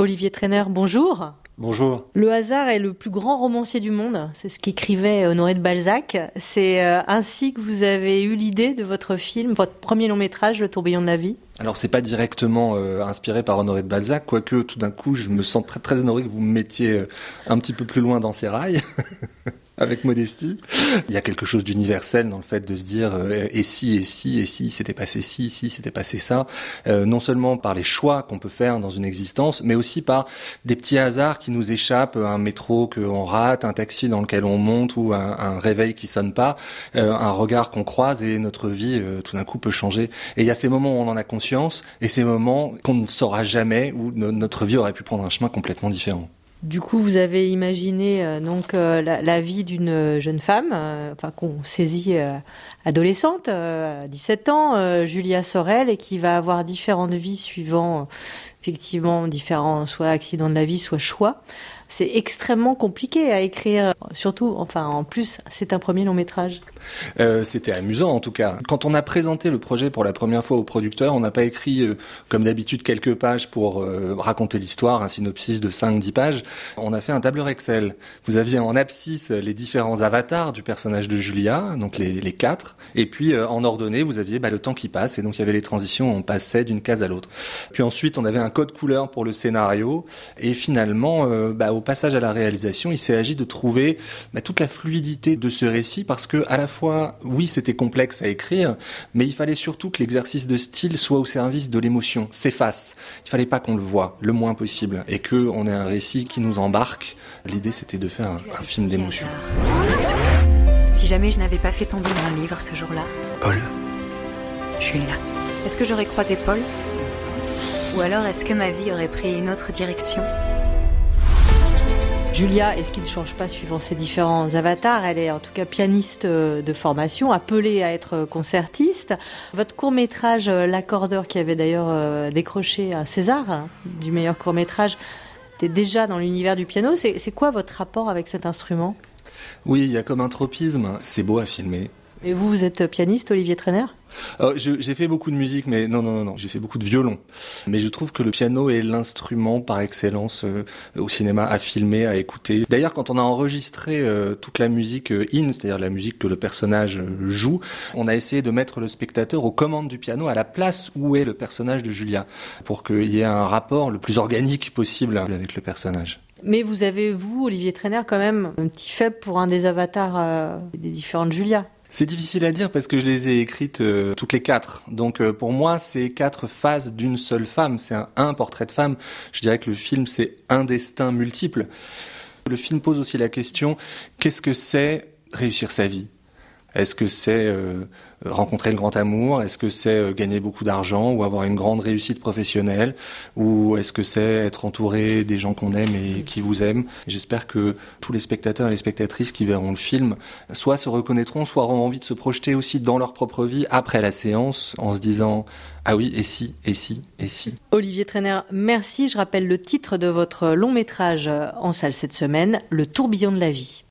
Olivier Trainer, bonjour. Bonjour. Le hasard est le plus grand romancier du monde, c'est ce qu'écrivait Honoré de Balzac. C'est euh, ainsi que vous avez eu l'idée de votre film, votre premier long métrage, Le tourbillon de la vie alors c'est pas directement euh, inspiré par Honoré de Balzac, quoique tout d'un coup je me sens très très honoré que vous me mettiez euh, un petit peu plus loin dans ces rails. avec modestie. Il y a quelque chose d'universel dans le fait de se dire euh, et si et si et si c'était passé ci, si c'était passé ça, euh, non seulement par les choix qu'on peut faire dans une existence, mais aussi par des petits hasards qui nous échappent, un métro qu'on rate, un taxi dans lequel on monte ou un, réveil qui sonne pas, euh, un regard qu'on croise et notre vie tout d'un coup peut changer. Et il y a ces moments où on en a conscience et ces moments qu'on ne saura jamais où notre vie aurait pu prendre un chemin complètement différent. Du coup, vous avez imaginé euh, donc euh, la, vie d'une jeune femme, euh, enfin qu'on saisit adolescente, à 17 ans, Julia Sorel, et qui va avoir différentes vies suivant effectivement différents soit accidents de la vie, soit choix c'est extrêmement compliqué à écrire. Surtout, enfin, en plus, c'est un premier long métrage. Euh, C'était amusant en tout cas. Quand on a présenté le projet pour la première fois au producteur, on n'a pas écrit euh, comme d'habitude quelques pages pour euh, raconter l'histoire, un synopsis de 5-10 pages. On a fait un tableur Excel. Vous aviez en abscisse les différents avatars du personnage de Julia, donc les, les quatre, et puis en ordonnée, vous aviez bah, le temps qui passe, et donc il y avait les transitions, on passait d'une case à l'autre. Puis ensuite, on avait un code couleur pour le scénario, et finalement, bah, au passage à la réalisation, il s'est agi de trouver bah, toute la fluidité de ce récit parce que à la fois, oui, c'était complexe à écrire, mais il fallait surtout que l'exercice de style soit au service de l'émotion, s'efface. Il fallait pas qu'on le voie le moins possible et que on ait un récit qui nous embarque. L'idée, c'était de faire un, film d'émotion. Si jamais je n'avais pas fait tomber mon livre ce jour-là. Paul. Julia. Est-ce que j'aurais croisé Paul? Ou alors est-ce que ma vie aurait pris une autre direction? Julia, est-ce qu'il ne change pas suivant ses différents avatars? Elle est en tout cas pianiste euh, de formation, appelée à être concertiste. Votre court métrage, euh, L'accordeur, qui avait d'ailleurs euh, décroché un César hein, du meilleur court métrage, était déjà dans l'univers du piano. C'est quoi votre rapport avec cet instrument? Oui, il y a comme un tropisme. C'est beau à filmer. Et vous, vous êtes pianiste, Olivier Trainer? Euh, J'ai fait beaucoup de musique, mais non, non, non, non j'ai fait beaucoup de violon. Mais je trouve que le piano est l'instrument par excellence euh, au cinéma à filmer, à écouter. D'ailleurs, quand on a enregistré euh, toute la musique in, c'est-à-dire la musique que le personnage joue, on a essayé de mettre le spectateur aux commandes du piano à la place où est le personnage de Julia, pour qu'il y ait un rapport le plus organique possible avec le personnage. Mais vous avez, vous, Olivier Trainer, quand même un petit faible pour un des avatars des différentes Julia. C'est difficile à dire parce que je les ai écrites euh, toutes les quatre. Donc euh, pour moi, c'est quatre phases d'une seule femme. C'est un, portrait de femme. Je dirais que le film, c'est un destin multiple. Le film pose aussi la question, qu'est-ce que c'est réussir sa vie? Est-ce que c'est euh, rencontrer le grand amour? Est-ce que c'est euh, gagner beaucoup d'argent ou avoir une grande réussite professionnelle? Ou est-ce que c'est être entouré des gens qu'on aime et qui vous aiment? J'espère que tous les spectateurs et les spectatrices qui verront le film soit se reconnaîtront, soit auront envie de se projeter aussi dans leur propre vie après la séance en se disant ah oui, et si, et si, et si. Olivier Trainer, merci. Je rappelle le titre de votre long métrage en salle cette semaine, Le tourbillon de la vie.